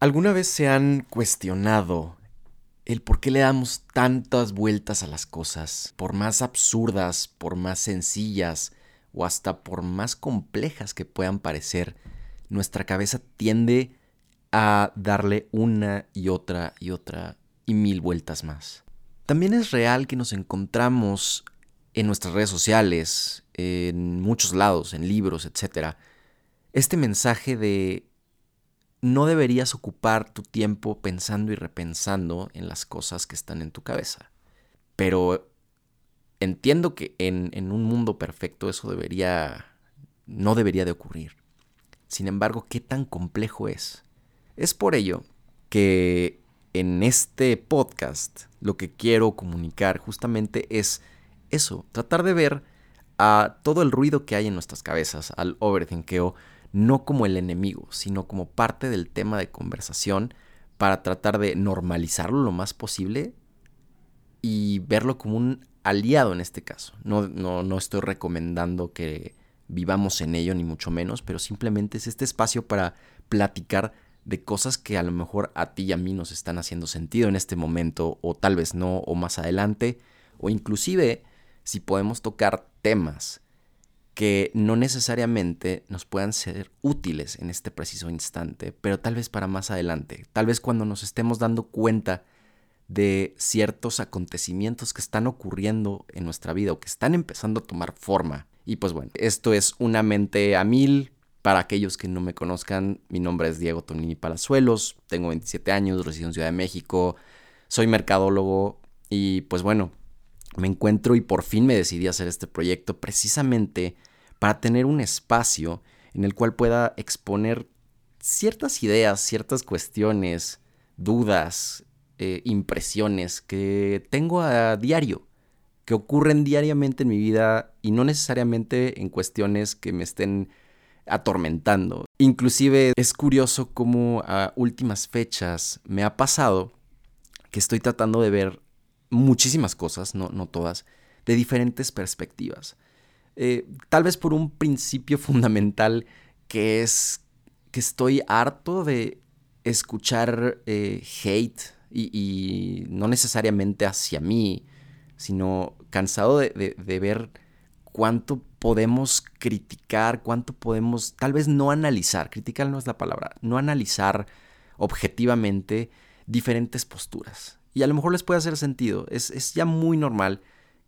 ¿Alguna vez se han cuestionado el por qué le damos tantas vueltas a las cosas, por más absurdas, por más sencillas o hasta por más complejas que puedan parecer? Nuestra cabeza tiende a darle una y otra y otra y mil vueltas más. También es real que nos encontramos en nuestras redes sociales, en muchos lados, en libros, etc. Este mensaje de no deberías ocupar tu tiempo pensando y repensando en las cosas que están en tu cabeza. Pero entiendo que en, un mundo perfecto eso debería, no debería de ocurrir. Sin embargo, ¿qué tan complejo es? Es por ello que en este podcast lo que quiero comunicar justamente es eso, tratar de ver a todo el ruido que hay en nuestras cabezas, al overthinkeo, no como el enemigo, sino como parte del tema de conversación para tratar de normalizarlo lo más posible y verlo como un aliado en este caso. No, no, no estoy recomendando que vivamos en ello, ni mucho menos, pero simplemente es este espacio para platicar de cosas que a lo mejor a ti y a mí nos están haciendo sentido en este momento, o tal vez no, o más adelante, o inclusive si podemos tocar temas que no necesariamente nos puedan ser útiles en este preciso instante, pero tal vez para más adelante, tal vez cuando nos estemos dando cuenta de ciertos acontecimientos que están ocurriendo en nuestra vida o que están empezando a tomar forma. Y pues bueno, esto es una mente a mil. Para aquellos que no me conozcan, mi nombre es Diego Tonini Palazuelos, tengo 27 años, resido en Ciudad de México, soy mercadólogo y pues bueno, me encuentro y por fin me decidí a hacer este proyecto precisamente para tener un espacio en el cual pueda exponer ciertas ideas, ciertas cuestiones, dudas, eh, impresiones que tengo a diario, que ocurren diariamente en mi vida y no necesariamente en cuestiones que me estén atormentando. Inclusive es curioso cómo a últimas fechas me ha pasado que estoy tratando de ver muchísimas cosas, no, no todas, de diferentes perspectivas. Eh, tal vez por un principio fundamental que es que estoy harto de escuchar eh, hate y, no necesariamente hacia mí, sino cansado de, ver cuánto podemos criticar, cuánto podemos, tal vez no analizar, criticar no es la palabra, no analizar objetivamente diferentes posturas. Y a lo mejor les puede hacer sentido, es, es ya muy normal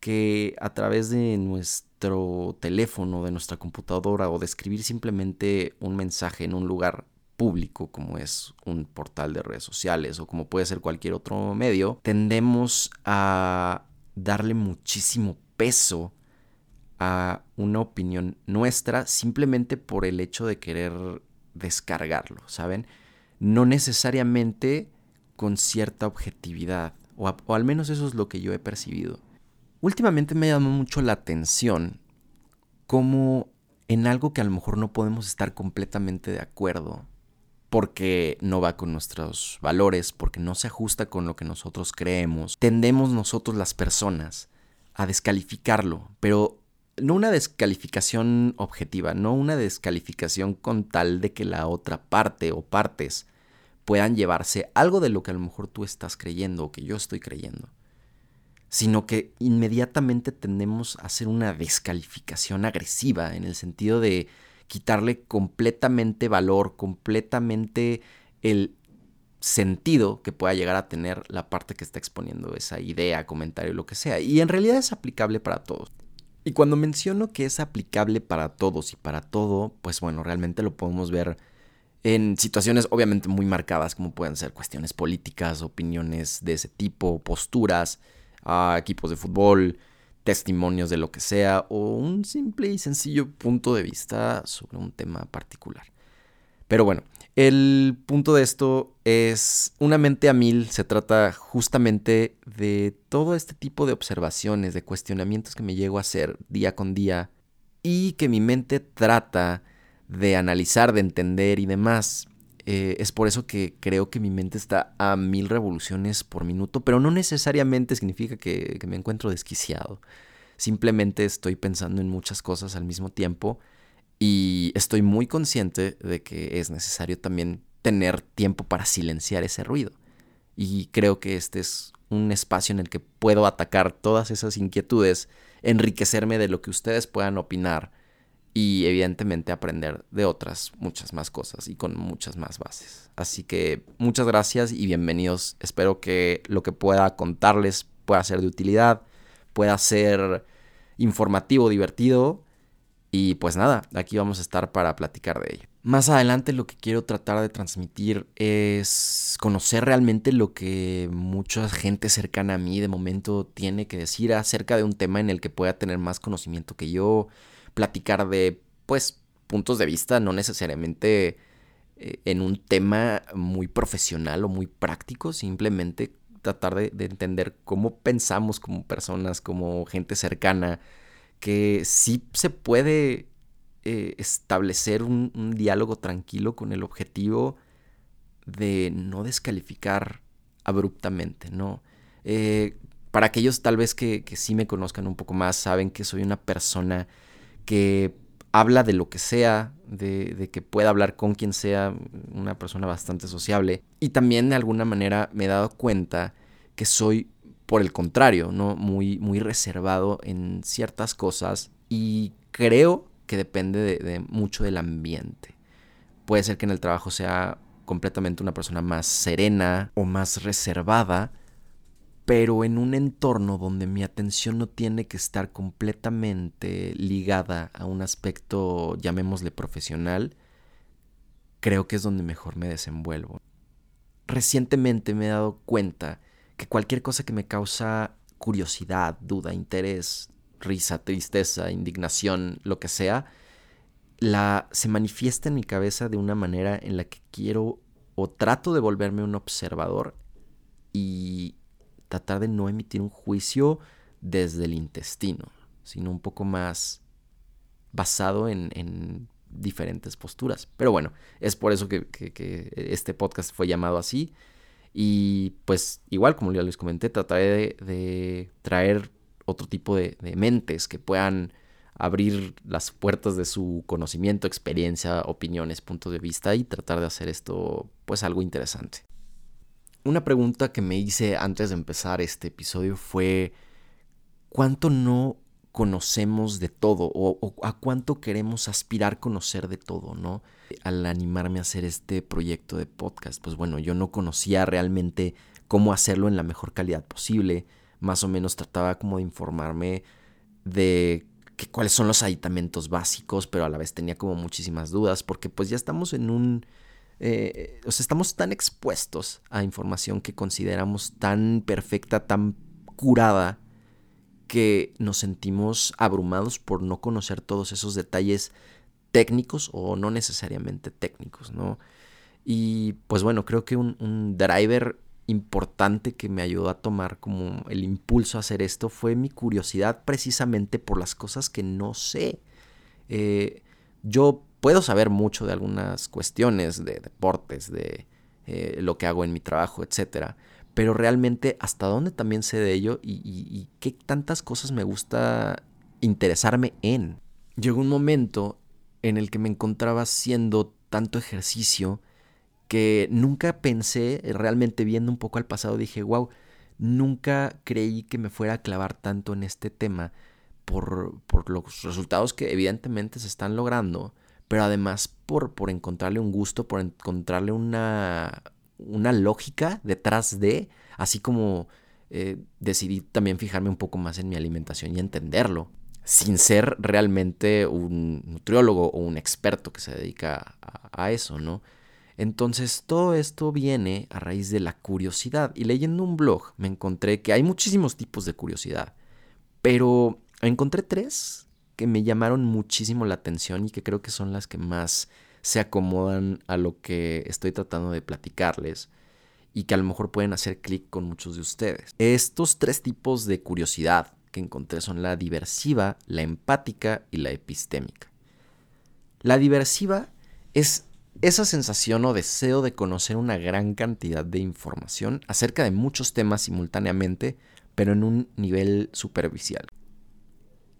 que a través de nuestro teléfono, de nuestra computadora o de escribir simplemente un mensaje en un lugar público como es un portal de redes sociales o como puede ser cualquier otro medio, tendemos a darle muchísimo peso a una opinión nuestra simplemente por el hecho de querer descargarlo, ¿saben? No necesariamente con cierta objetividad, o, al menos eso es lo que yo he percibido. Últimamente me llamó mucho la atención cómo en algo que a lo mejor no podemos estar completamente de acuerdo, porque no va con nuestros valores, porque no se ajusta con lo que nosotros creemos, tendemos nosotros las personas a descalificarlo, pero no una descalificación objetiva, no una descalificación con tal de que la otra parte o partes puedan llevarse algo de lo que a lo mejor tú estás creyendo o que yo estoy creyendo sino que inmediatamente tendemos a hacer una descalificación agresiva en el sentido de quitarle completamente valor, completamente el sentido que pueda llegar a tener la parte que está exponiendo esa idea, comentario, lo que sea. Y en realidad es aplicable para todos. Y cuando menciono que es aplicable para todos y para todo, pues bueno, realmente lo podemos ver en situaciones obviamente muy marcadas, como pueden ser cuestiones políticas, opiniones de ese tipo, posturas, a equipos de fútbol, testimonios de lo que sea o un simple y sencillo punto de vista sobre un tema particular. Pero bueno, el punto de esto es una mente a mil, se trata justamente de todo este tipo de observaciones, de cuestionamientos que me llego a hacer día con día y que mi mente trata de analizar, de entender y demás. Eh, es por eso que creo que mi mente está a mil revoluciones por minuto, pero no necesariamente significa que, me encuentro desquiciado. Simplemente estoy pensando en muchas cosas al mismo tiempo y estoy muy consciente de que es necesario también tener tiempo para silenciar ese ruido. Y creo que este es un espacio en el que puedo atacar todas esas inquietudes, enriquecerme de lo que ustedes puedan opinar y evidentemente aprender de otras muchas más cosas y con muchas más bases. Así que muchas gracias y bienvenidos. Espero que lo que pueda contarles pueda ser de utilidad, pueda ser informativo, divertido y pues nada, aquí vamos a estar para platicar de ello. Más adelante lo que quiero tratar de transmitir es conocer realmente lo que mucha gente cercana a mí de momento tiene que decir acerca de un tema en el que pueda tener más conocimiento que yo, platicar de pues puntos de vista, no necesariamente eh, en un tema muy profesional o muy práctico, simplemente tratar de, de entender cómo pensamos como personas, como gente cercana, que sí se puede eh, establecer un, diálogo tranquilo con el objetivo de no descalificar abruptamente, ¿no? Eh, para aquellos tal vez que, sí me conozcan un poco más, saben que soy una persona que habla de lo que sea, de, que pueda hablar con quien sea, una persona bastante sociable. Y también de alguna manera me he dado cuenta que soy, por el contrario, ¿no? Muy, muy reservado en ciertas cosas y creo que depende de, mucho del ambiente. Puede ser que en el trabajo sea completamente una persona más serena o más reservada, pero en un entorno donde mi atención no tiene que estar completamente ligada a un aspecto, llamémosle profesional, creo que es donde mejor me desenvuelvo. Recientemente me he dado cuenta que cualquier cosa que me causa curiosidad, duda, interés, risa, tristeza, indignación, lo que sea, la, se manifiesta en mi cabeza de una manera en la que quiero o trato de volverme un observador y tratar de no emitir un juicio desde el intestino, sino un poco más basado en, diferentes posturas. Pero bueno, es por eso que, este podcast fue llamado así. Y pues igual, como ya les comenté, trataré de traer otro tipo de, mentes que puedan abrir las puertas de su conocimiento, experiencia, opiniones, puntos de vista y tratar de hacer esto pues algo interesante. Una pregunta que me hice antes de empezar este episodio fue ¿cuánto no conocemos de todo o, a cuánto queremos aspirar conocer de todo, ¿no? Al animarme a hacer este proyecto de podcast, pues bueno, yo no conocía realmente cómo hacerlo en la mejor calidad posible, más o menos trataba como de informarme de que, cuáles son los aditamentos básicos, pero a la vez tenía como muchísimas dudas, porque pues ya estamos en un... Eh, o sea, estamos tan expuestos a información que consideramos tan perfecta, tan curada, que nos sentimos abrumados por no conocer todos esos detalles técnicos o no necesariamente técnicos, ¿no? Y pues bueno, creo que un, driver importante que me ayudó a tomar como el impulso a hacer esto fue mi curiosidad precisamente por las cosas que no sé. Eh, yo puedo saber mucho de algunas cuestiones de deportes, de eh, lo que hago en mi trabajo, etc. Pero realmente hasta dónde también sé de ello y, y qué tantas cosas me gusta interesarme en. Llegó un momento en el que me encontraba haciendo tanto ejercicio que nunca pensé, realmente viendo un poco al pasado, dije, wow, nunca creí que me fuera a clavar tanto en este tema por, por los resultados que evidentemente se están logrando, pero además por, por encontrarle un gusto, por encontrarle una, una lógica detrás de, así como eh, decidí también fijarme un poco más en mi alimentación y entenderlo, sin ser realmente un nutriólogo o un experto que se dedica a, a eso, ¿no? Entonces todo esto viene a raíz de la curiosidad. Y leyendo un blog me encontré que hay muchísimos tipos de curiosidad, pero encontré tres que me llamaron muchísimo la atención y que creo que son las que más se acomodan a lo que estoy tratando de platicarles y que a lo mejor pueden hacer clic con muchos de ustedes. Estos tres tipos de curiosidad que encontré son la diversiva, la empática y la epistémica. La diversiva es esa sensación o deseo de conocer una gran cantidad de información acerca de muchos temas simultáneamente, pero en un nivel superficial.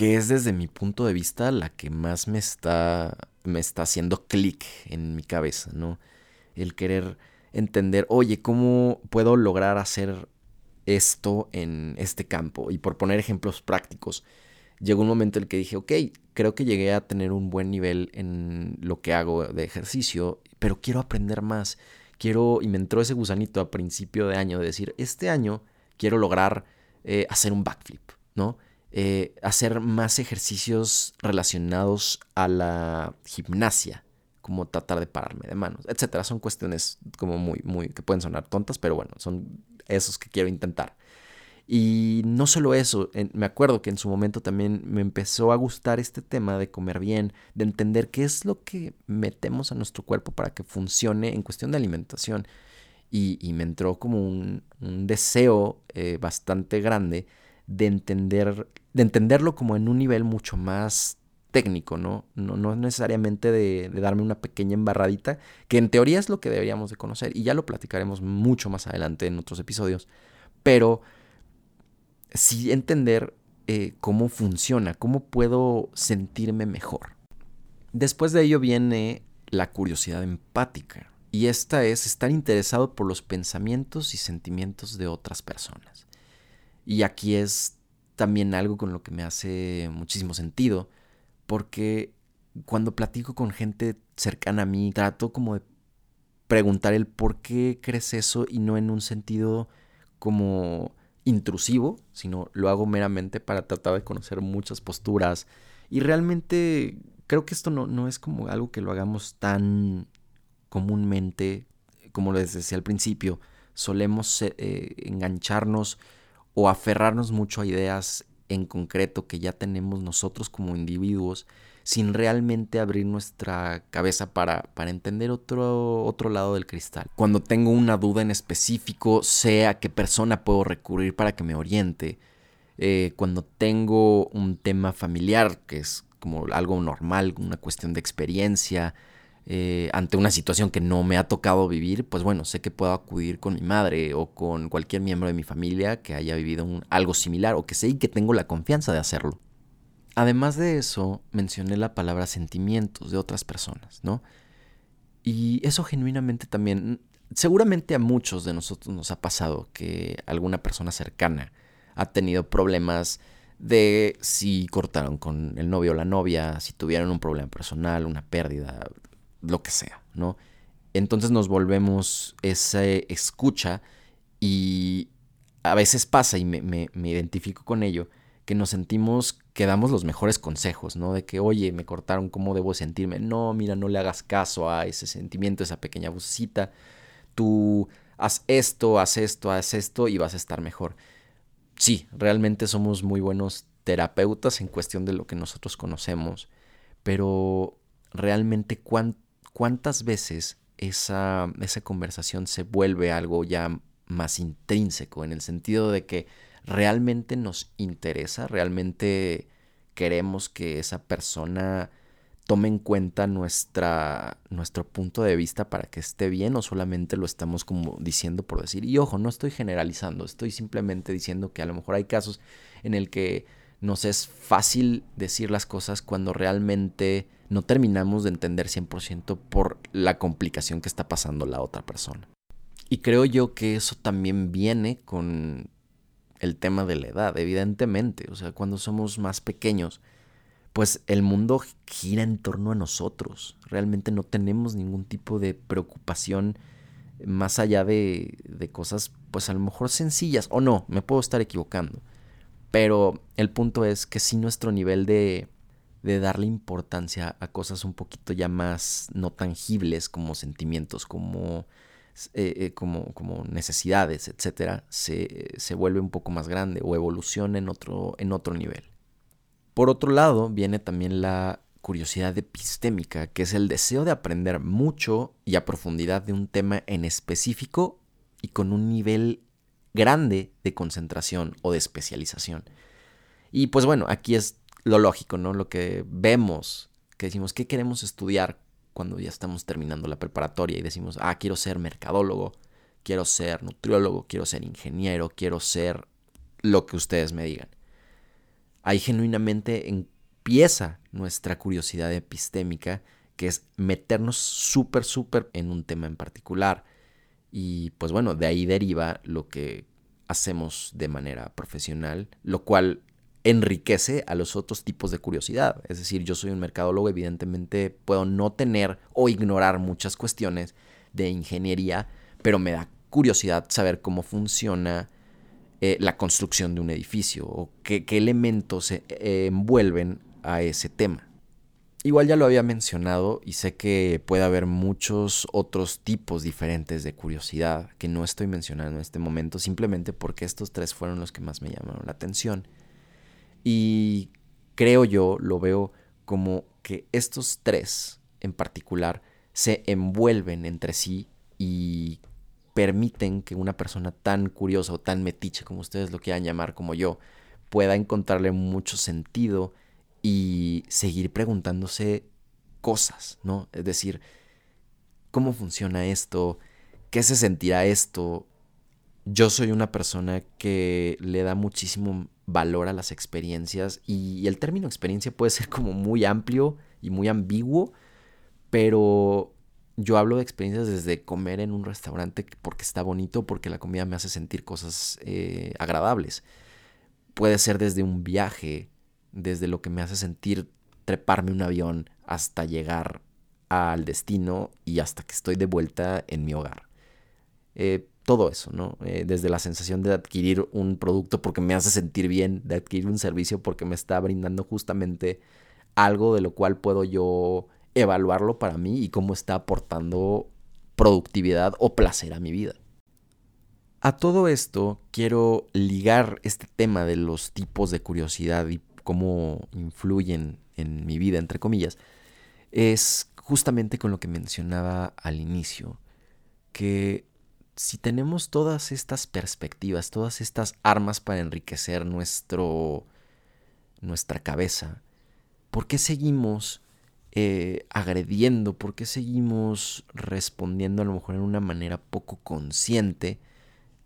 Que es desde mi punto de vista la que más me está, me está haciendo clic en mi cabeza, ¿no? el querer entender, oye, ¿cómo puedo lograr hacer esto en este campo? Y por poner ejemplos prácticos, llegó un momento en el que dije, ok, creo que llegué a tener un buen nivel en lo que hago de ejercicio, pero quiero aprender más. Quiero, y me entró ese gusanito a principio de año de decir, este año quiero lograr eh, hacer un backflip, ¿no? Eh, hacer más ejercicios relacionados a la gimnasia, como tratar de pararme de manos, etcétera. Son cuestiones como muy, muy, que pueden sonar tontas, pero bueno, son esos que quiero intentar. Y no solo eso, me acuerdo que en su momento también me empezó a gustar este tema de comer bien, de entender qué es lo que metemos a nuestro cuerpo para que funcione en cuestión de alimentación. Y, me entró como un, deseo eh, bastante grande de, entender, de entenderlo como en un nivel mucho más técnico, ¿no? No, no necesariamente de, darme una pequeña embarradita, que en teoría es lo que deberíamos de conocer, y ya lo platicaremos mucho más adelante en otros episodios, pero sí entender eh, cómo funciona, cómo puedo sentirme mejor. Después de ello viene la curiosidad empática, y esta es estar interesado por los pensamientos y sentimientos de otras personas. Y aquí es también algo con lo que me hace muchísimo sentido, porque cuando platico con gente cercana a mí, trato como de preguntar el por qué crees eso y no en un sentido como intrusivo, sino lo hago meramente para tratar de conocer muchas posturas. Y realmente creo que esto no, no es como algo que lo hagamos tan comúnmente, como les decía al principio, solemos eh, engancharnos o aferrarnos mucho a ideas en concreto que ya tenemos nosotros como individuos sin realmente abrir nuestra cabeza para, para entender otro, otro lado del cristal. Cuando tengo una duda en específico, sé a qué persona puedo recurrir para que me oriente. Eh, cuando tengo un tema familiar, que es como algo normal, una cuestión de experiencia, eh, ante una situación que no me ha tocado vivir, pues bueno, sé que puedo acudir con mi madre o con cualquier miembro de mi familia que haya vivido algo similar o que sé y que tengo la confianza de hacerlo. Además de eso, mencioné la palabra sentimientos de otras personas, ¿no? Y eso genuinamente también, seguramente a muchos de nosotros nos ha pasado que alguna persona cercana ha tenido problemas de si cortaron con el novio o la novia, si tuvieron un problema personal, una pérdida, lo que sea, ¿no? Entonces nos volvemos esa escucha y a veces pasa y me, me identifico con ello, que nos sentimos que damos los mejores consejos, ¿no? De que, oye, me cortaron, ¿cómo debo sentirme? No, mira, no le hagas caso a ese sentimiento, esa pequeña vocecita. Tú haz esto, haz esto, haz esto y vas a estar mejor. Sí, realmente somos muy buenos terapeutas en cuestión de lo que nosotros conocemos, pero realmente cuántas veces esa, esa conversación se vuelve algo ya más intrínseco, en el sentido de que realmente nos interesa, realmente queremos que esa persona tome en cuenta nuestra, nuestro punto de vista para que esté bien o solamente lo estamos como diciendo por decir. Y ojo, no estoy generalizando, estoy simplemente diciendo que a lo mejor hay casos en el que nos es fácil decir las cosas cuando realmente no terminamos de entender 100% por la complicación que está pasando la otra persona. Y creo yo que eso también viene con el tema de la edad, evidentemente. O sea, cuando somos más pequeños, pues el mundo gira en torno a nosotros. Realmente no tenemos ningún tipo de preocupación más allá de, de cosas, pues a lo mejor sencillas, o no, me puedo estar equivocando. Pero el punto es que si nuestro nivel de, de darle importancia a cosas un poquito ya más no tangibles como sentimientos, como eh, eh, como, como, necesidades, etcétera, se, se, vuelve un poco más grande o evoluciona en otro, en otro nivel. Por otro lado, viene también la curiosidad epistémica, que es el deseo de aprender mucho y a profundidad de un tema en específico y con un nivel grande de concentración o de especialización. Y pues bueno, aquí es lo lógico, ¿no? Lo que vemos, que decimos, ¿qué queremos estudiar? cuando ya estamos terminando la preparatoria y decimos, ah, quiero ser mercadólogo, quiero ser nutriólogo, quiero ser ingeniero, quiero ser lo que ustedes me digan. Ahí genuinamente empieza nuestra curiosidad epistémica que es meternos súper, súper en un tema en particular. Y pues bueno, de ahí deriva lo que hacemos de manera profesional, lo cual enriquece a los otros tipos de curiosidad. Es decir, yo soy un mercadólogo, evidentemente puedo no tener o ignorar muchas cuestiones de ingeniería, pero me da curiosidad saber cómo funciona eh, la construcción de un edificio o qué, elementos se eh, envuelven a ese tema. Igual ya lo había mencionado y sé que puede haber muchos otros tipos diferentes de curiosidad que no estoy mencionando en este momento simplemente porque estos tres fueron los que más me llamaron la atención. Y creo yo, lo veo como que estos tres en particular se envuelven entre sí y permiten que una persona tan curiosa o tan metiche como ustedes lo quieran llamar como yo pueda encontrarle mucho sentido y seguir preguntándose cosas, ¿no? Es decir, ¿cómo funciona esto? ¿Qué se sentirá esto? Yo soy una persona que le da muchísimo valor a las experiencias y el término experiencia puede ser como muy amplio y muy ambiguo, pero yo hablo de experiencias desde comer en un restaurante porque está bonito, porque la comida me hace sentir cosas eh, agradables. Puede ser desde un viaje, desde lo que me hace sentir treparme un avión hasta llegar al destino y hasta que estoy de vuelta en mi hogar. Eh, todo eso, ¿no? Eh, desde la sensación de adquirir un producto porque me hace sentir bien, de adquirir un servicio porque me está brindando justamente algo de lo cual puedo yo evaluarlo para mí y cómo está aportando productividad o placer a mi vida. A todo esto quiero ligar este tema de los tipos de curiosidad y cómo influyen en mi vida, entre comillas, es justamente con lo que mencionaba al inicio, que si tenemos todas estas perspectivas, todas estas armas para enriquecer nuestro, nuestra cabeza, ¿por qué seguimos eh, agrediendo? ¿Por qué seguimos respondiendo a lo mejor en una manera poco consciente?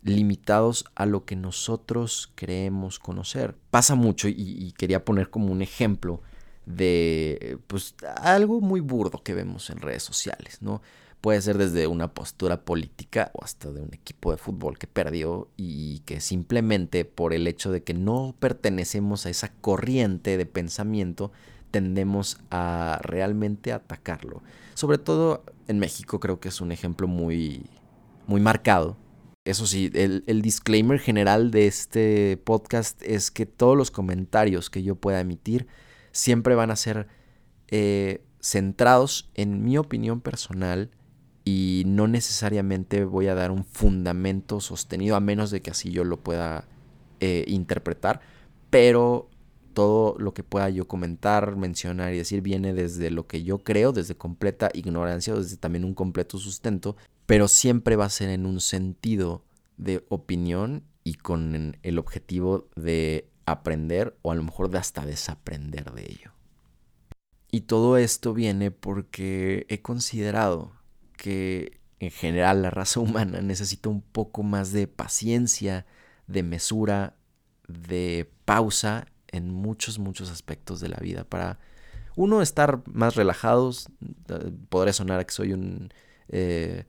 limitados a lo que nosotros creemos conocer. Pasa mucho y, quería poner como un ejemplo de pues algo muy burdo que vemos en redes sociales, ¿no? Puede ser desde una postura política o hasta de un equipo de fútbol que perdió y que simplemente por el hecho de que no pertenecemos a esa corriente de pensamiento tendemos a realmente atacarlo. Sobre todo en México creo que es un ejemplo muy muy marcado eso sí, el, disclaimer general de este podcast es que todos los comentarios que yo pueda emitir siempre van a ser eh, centrados en mi opinión personal y no necesariamente voy a dar un fundamento sostenido a menos de que así yo lo pueda eh, interpretar, pero todo lo que pueda yo comentar, mencionar y decir viene desde lo que yo creo, desde completa ignorancia o desde también un completo sustento pero siempre va a ser en un sentido de opinión y con el objetivo de aprender o a lo mejor de hasta desaprender de ello. Y todo esto viene porque he considerado que en general la raza humana necesita un poco más de paciencia, de mesura, de pausa en muchos, muchos aspectos de la vida. Para uno estar más relajados. Eh, podría sonar que soy un eh,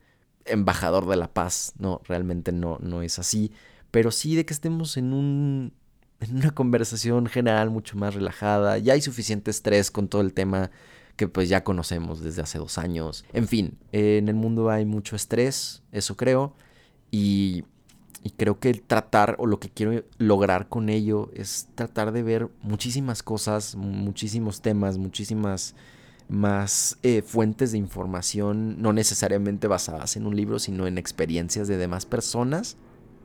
embajador de la paz, no, realmente no, no es así, pero sí de que estemos en un en una conversación general mucho más relajada, ya hay suficiente estrés con todo el tema que pues ya conocemos desde hace dos años. En fin, en el mundo hay mucho estrés, eso creo, y, creo que el tratar o lo que quiero lograr con ello es tratar de ver muchísimas cosas, muchísimos temas, muchísimas más eh, fuentes de información, no necesariamente basadas en un libro, sino en experiencias de demás personas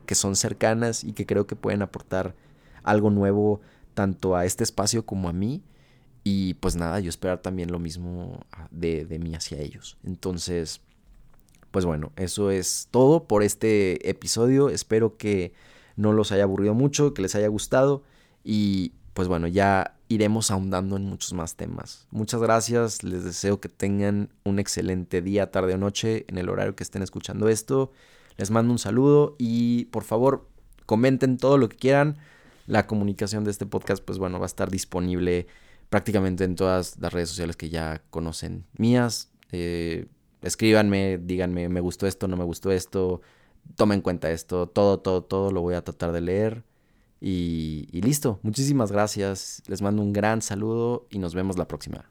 que son cercanas y que creo que pueden aportar algo nuevo tanto a este espacio como a mí. Y pues nada, yo esperar también lo mismo de, de mí hacia ellos. Entonces, pues bueno, eso es todo por este episodio. Espero que no los haya aburrido mucho, que les haya gustado. Y pues bueno, ya iremos ahondando en muchos más temas. Muchas gracias, les deseo que tengan un excelente día, tarde o noche en el horario que estén escuchando esto. Les mando un saludo y por favor comenten todo lo que quieran. La comunicación de este podcast pues bueno va a estar disponible prácticamente en todas las redes sociales que ya conocen mías. Eh, escríbanme, díganme, me gustó esto, no me gustó esto, tomen en cuenta esto, todo, todo, todo lo voy a tratar de leer. Y, y listo, muchísimas gracias, les mando un gran saludo y nos vemos la próxima.